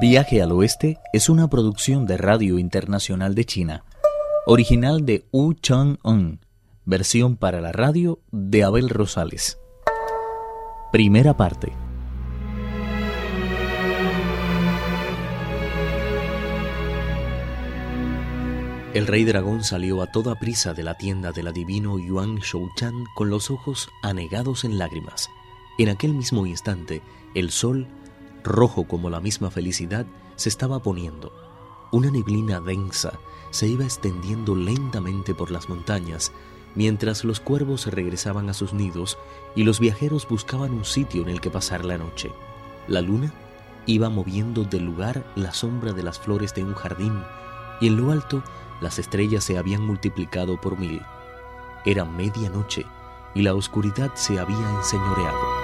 Viaje al Oeste es una producción de Radio Internacional de China, original de Wu Chang-un, versión para la radio de Abel Rosales. Primera parte. El rey dragón salió a toda prisa de la tienda del adivino Yuan Shouchan con los ojos anegados en lágrimas. En aquel mismo instante, el sol rojo como la misma felicidad, se estaba poniendo. Una neblina densa se iba extendiendo lentamente por las montañas, mientras los cuervos regresaban a sus nidos y los viajeros buscaban un sitio en el que pasar la noche. La luna iba moviendo del lugar la sombra de las flores de un jardín, y en lo alto las estrellas se habían multiplicado por mil. Era medianoche y la oscuridad se había enseñoreado.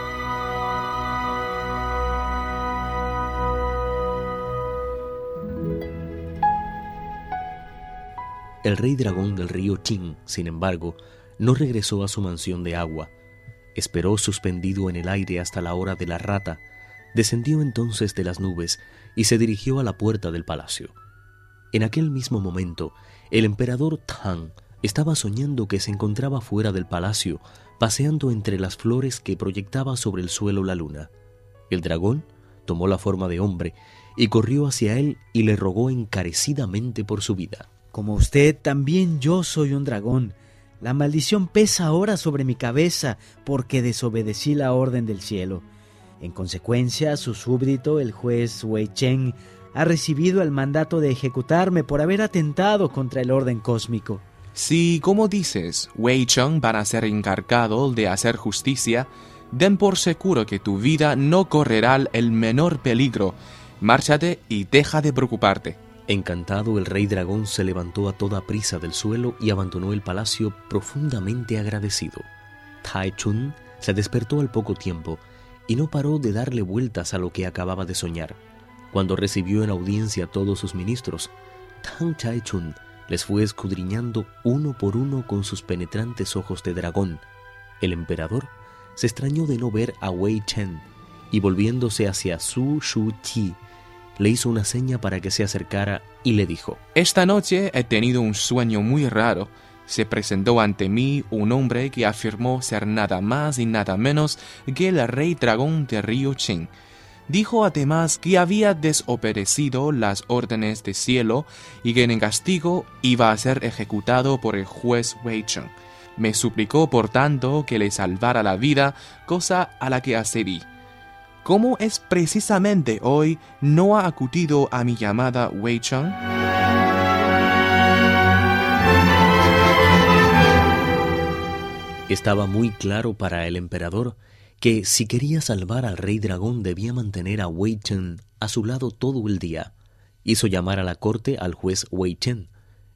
El rey dragón del río Qing, sin embargo, no regresó a su mansión de agua. Esperó suspendido en el aire hasta la hora de la rata, descendió entonces de las nubes y se dirigió a la puerta del palacio. En aquel mismo momento, el emperador Tang estaba soñando que se encontraba fuera del palacio, paseando entre las flores que proyectaba sobre el suelo la luna. El dragón tomó la forma de hombre y corrió hacia él y le rogó encarecidamente por su vida. Como usted, también yo soy un dragón. La maldición pesa ahora sobre mi cabeza porque desobedecí la orden del cielo. En consecuencia, su súbdito, el juez Wei Chen, ha recibido el mandato de ejecutarme por haber atentado contra el orden cósmico. Si, como dices, Wei Chen van a ser encargado de hacer justicia, den por seguro que tu vida no correrá el menor peligro. Márchate y deja de preocuparte. Encantado, el rey dragón se levantó a toda prisa del suelo y abandonó el palacio profundamente agradecido. Tai Chun se despertó al poco tiempo y no paró de darle vueltas a lo que acababa de soñar. Cuando recibió en audiencia a todos sus ministros, Tang Chai Chun les fue escudriñando uno por uno con sus penetrantes ojos de dragón. El emperador se extrañó de no ver a Wei Chen y volviéndose hacia Su Shu Qi, le hizo una seña para que se acercara y le dijo, Esta noche he tenido un sueño muy raro. Se presentó ante mí un hombre que afirmó ser nada más y nada menos que el rey dragón de Río Qing. Dijo además que había desobedecido las órdenes del cielo y que en castigo iba a ser ejecutado por el juez Wei Cheng. Me suplicó por tanto que le salvara la vida, cosa a la que accedí. ¿Cómo es precisamente hoy no ha acudido a mi llamada Wei Chang? Estaba muy claro para el emperador que si quería salvar al rey dragón debía mantener a Wei Chen a su lado todo el día. Hizo llamar a la corte al juez Wei Chen.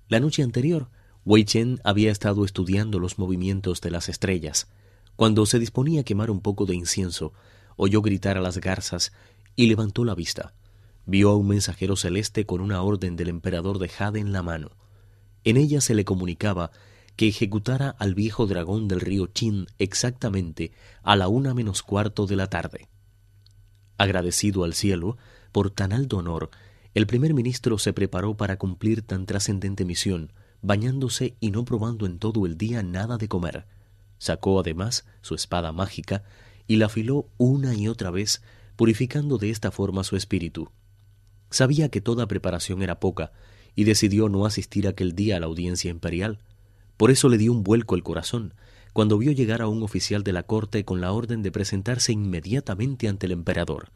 La noche anterior, Wei Chen había estado estudiando los movimientos de las estrellas. Cuando se disponía a quemar un poco de incienso, oyó gritar a las garzas y levantó la vista. Vio a un mensajero celeste con una orden del emperador de Jade en la mano. En ella se le comunicaba que ejecutara al viejo dragón del río Chin exactamente a la una menos cuarto de la tarde. Agradecido al cielo por tan alto honor, el primer ministro se preparó para cumplir tan trascendente misión, bañándose y no probando en todo el día nada de comer. Sacó además su espada mágica y la afiló una y otra vez, purificando de esta forma su espíritu. Sabía que toda preparación era poca, y decidió no asistir aquel día a la audiencia imperial. Por eso le dio un vuelco el corazón, cuando vio llegar a un oficial de la corte con la orden de presentarse inmediatamente ante el emperador.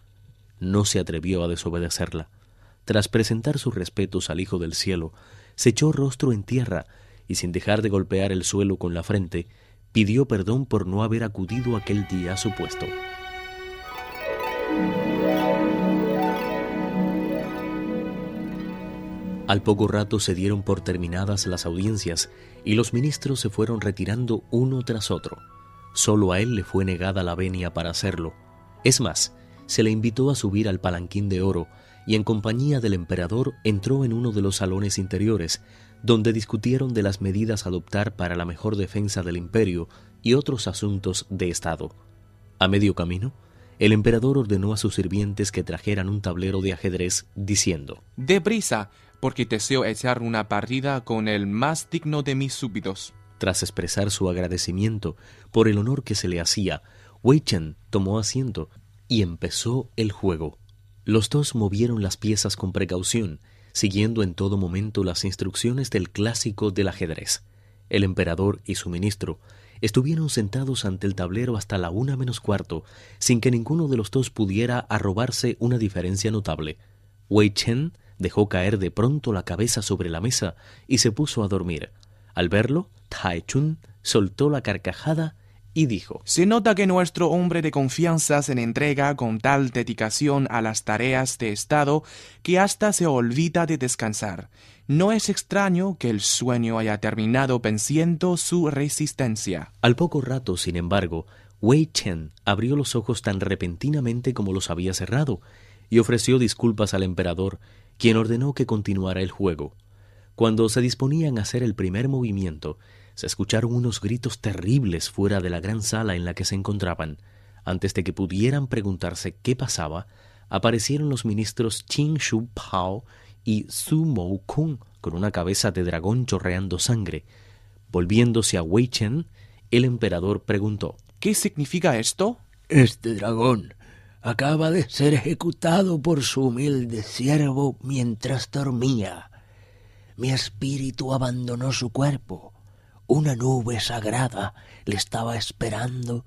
No se atrevió a desobedecerla. Tras presentar sus respetos al Hijo del Cielo, se echó rostro en tierra y sin dejar de golpear el suelo con la frente, pidió perdón por no haber acudido aquel día a su puesto. Al poco rato se dieron por terminadas las audiencias y los ministros se fueron retirando uno tras otro. Solo a él le fue negada la venia para hacerlo. Es más, se le invitó a subir al palanquín de oro y en compañía del emperador entró en uno de los salones interiores, donde discutieron de las medidas a adoptar para la mejor defensa del imperio y otros asuntos de Estado. A medio camino, el emperador ordenó a sus sirvientes que trajeran un tablero de ajedrez, diciendo, Deprisa, porque deseo echar una partida con el más digno de mis súbditos. Tras expresar su agradecimiento por el honor que se le hacía, Wei Chen tomó asiento y empezó el juego. Los dos movieron las piezas con precaución, siguiendo en todo momento las instrucciones del clásico del ajedrez. El emperador y su ministro estuvieron sentados ante el tablero hasta la una menos cuarto, sin que ninguno de los dos pudiera arrobarse una diferencia notable. Wei Chen dejó caer de pronto la cabeza sobre la mesa y se puso a dormir. Al verlo, Tai Chun soltó la carcajada y dijo Se nota que nuestro hombre de confianza se entrega con tal dedicación a las tareas de Estado que hasta se olvida de descansar. No es extraño que el sueño haya terminado venciendo su resistencia. Al poco rato, sin embargo, Wei Chen abrió los ojos tan repentinamente como los había cerrado y ofreció disculpas al emperador, quien ordenó que continuara el juego. Cuando se disponían a hacer el primer movimiento, se escucharon unos gritos terribles fuera de la gran sala en la que se encontraban. Antes de que pudieran preguntarse qué pasaba, aparecieron los ministros Qin Shu Pao y Su Mou Kung con una cabeza de dragón chorreando sangre. Volviéndose a Wei Chen, el emperador preguntó ¿Qué significa esto? Este dragón acaba de ser ejecutado por su humilde siervo mientras dormía. Mi espíritu abandonó su cuerpo una nube sagrada le estaba esperando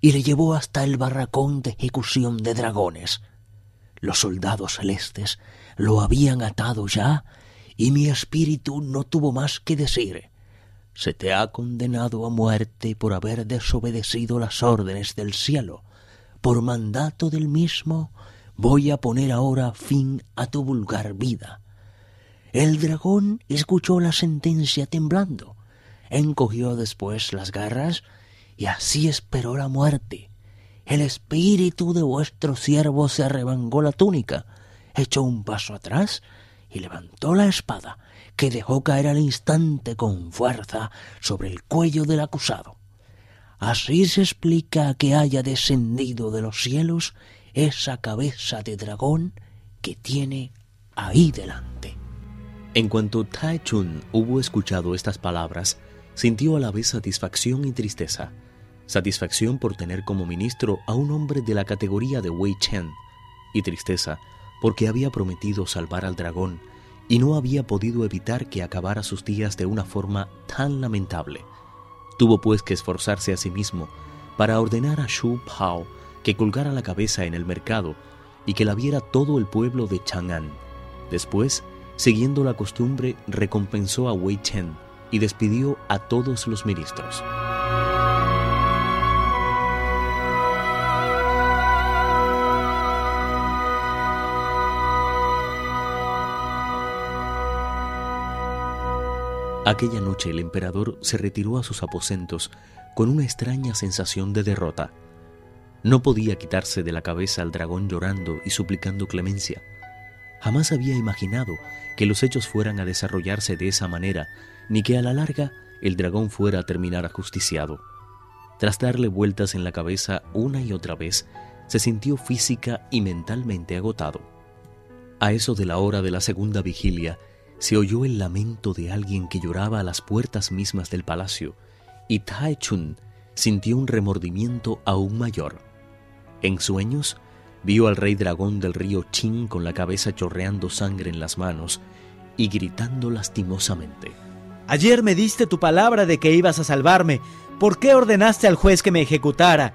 y le llevó hasta el barracón de ejecución de dragones. Los soldados celestes lo habían atado ya y mi espíritu no tuvo más que decir. Se te ha condenado a muerte por haber desobedecido las órdenes del cielo. Por mandato del mismo voy a poner ahora fin a tu vulgar vida. El dragón escuchó la sentencia temblando encogió después las garras y así esperó la muerte. El espíritu de vuestro siervo se arremangó la túnica, echó un paso atrás y levantó la espada, que dejó caer al instante con fuerza sobre el cuello del acusado. Así se explica que haya descendido de los cielos esa cabeza de dragón que tiene ahí delante. En cuanto Tai Chun hubo escuchado estas palabras, sintió a la vez satisfacción y tristeza. Satisfacción por tener como ministro a un hombre de la categoría de Wei Chen, y tristeza porque había prometido salvar al dragón y no había podido evitar que acabara sus días de una forma tan lamentable. Tuvo pues que esforzarse a sí mismo para ordenar a Shu Pao que colgara la cabeza en el mercado y que la viera todo el pueblo de Chang'an. Después, siguiendo la costumbre, recompensó a Wei Chen y despidió a todos los ministros. Aquella noche el emperador se retiró a sus aposentos con una extraña sensación de derrota. No podía quitarse de la cabeza al dragón llorando y suplicando clemencia. Jamás había imaginado que los hechos fueran a desarrollarse de esa manera ni que a la larga el dragón fuera a terminar ajusticiado. Tras darle vueltas en la cabeza una y otra vez, se sintió física y mentalmente agotado. A eso de la hora de la segunda vigilia, se oyó el lamento de alguien que lloraba a las puertas mismas del palacio, y Tai Chun sintió un remordimiento aún mayor. En sueños, vio al rey dragón del río Qin con la cabeza chorreando sangre en las manos y gritando lastimosamente. Ayer me diste tu palabra de que ibas a salvarme. ¿Por qué ordenaste al juez que me ejecutara?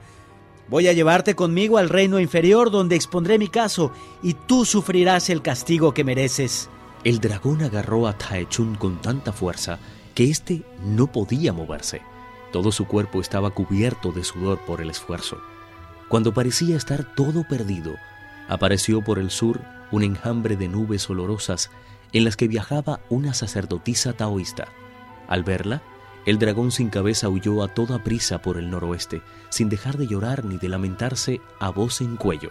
Voy a llevarte conmigo al reino inferior donde expondré mi caso y tú sufrirás el castigo que mereces. El dragón agarró a Taechun con tanta fuerza que éste no podía moverse. Todo su cuerpo estaba cubierto de sudor por el esfuerzo. Cuando parecía estar todo perdido, apareció por el sur un enjambre de nubes olorosas en las que viajaba una sacerdotisa taoísta. Al verla, el dragón sin cabeza huyó a toda prisa por el noroeste, sin dejar de llorar ni de lamentarse a voz en cuello.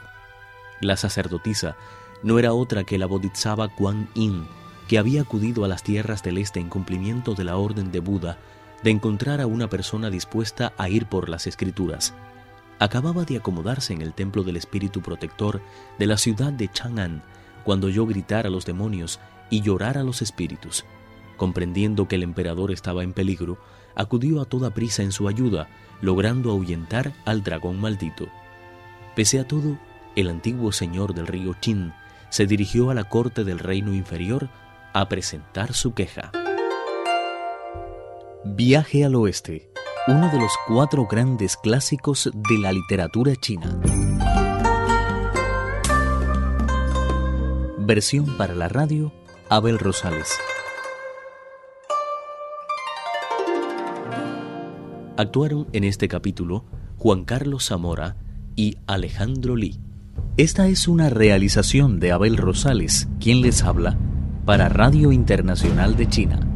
La sacerdotisa no era otra que la Bodhisattva Kuan Yin, que había acudido a las tierras del este en cumplimiento de la orden de Buda de encontrar a una persona dispuesta a ir por las escrituras. Acababa de acomodarse en el templo del espíritu protector de la ciudad de Chang'an cuando oyó gritar a los demonios y llorar a los espíritus. Comprendiendo que el emperador estaba en peligro, acudió a toda prisa en su ayuda, logrando ahuyentar al dragón maldito. Pese a todo, el antiguo señor del río Qin se dirigió a la corte del reino inferior a presentar su queja. Viaje al oeste, uno de los cuatro grandes clásicos de la literatura china. Versión para la radio, Abel Rosales. Actuaron en este capítulo Juan Carlos Zamora y Alejandro Lee. Esta es una realización de Abel Rosales, quien les habla, para Radio Internacional de China.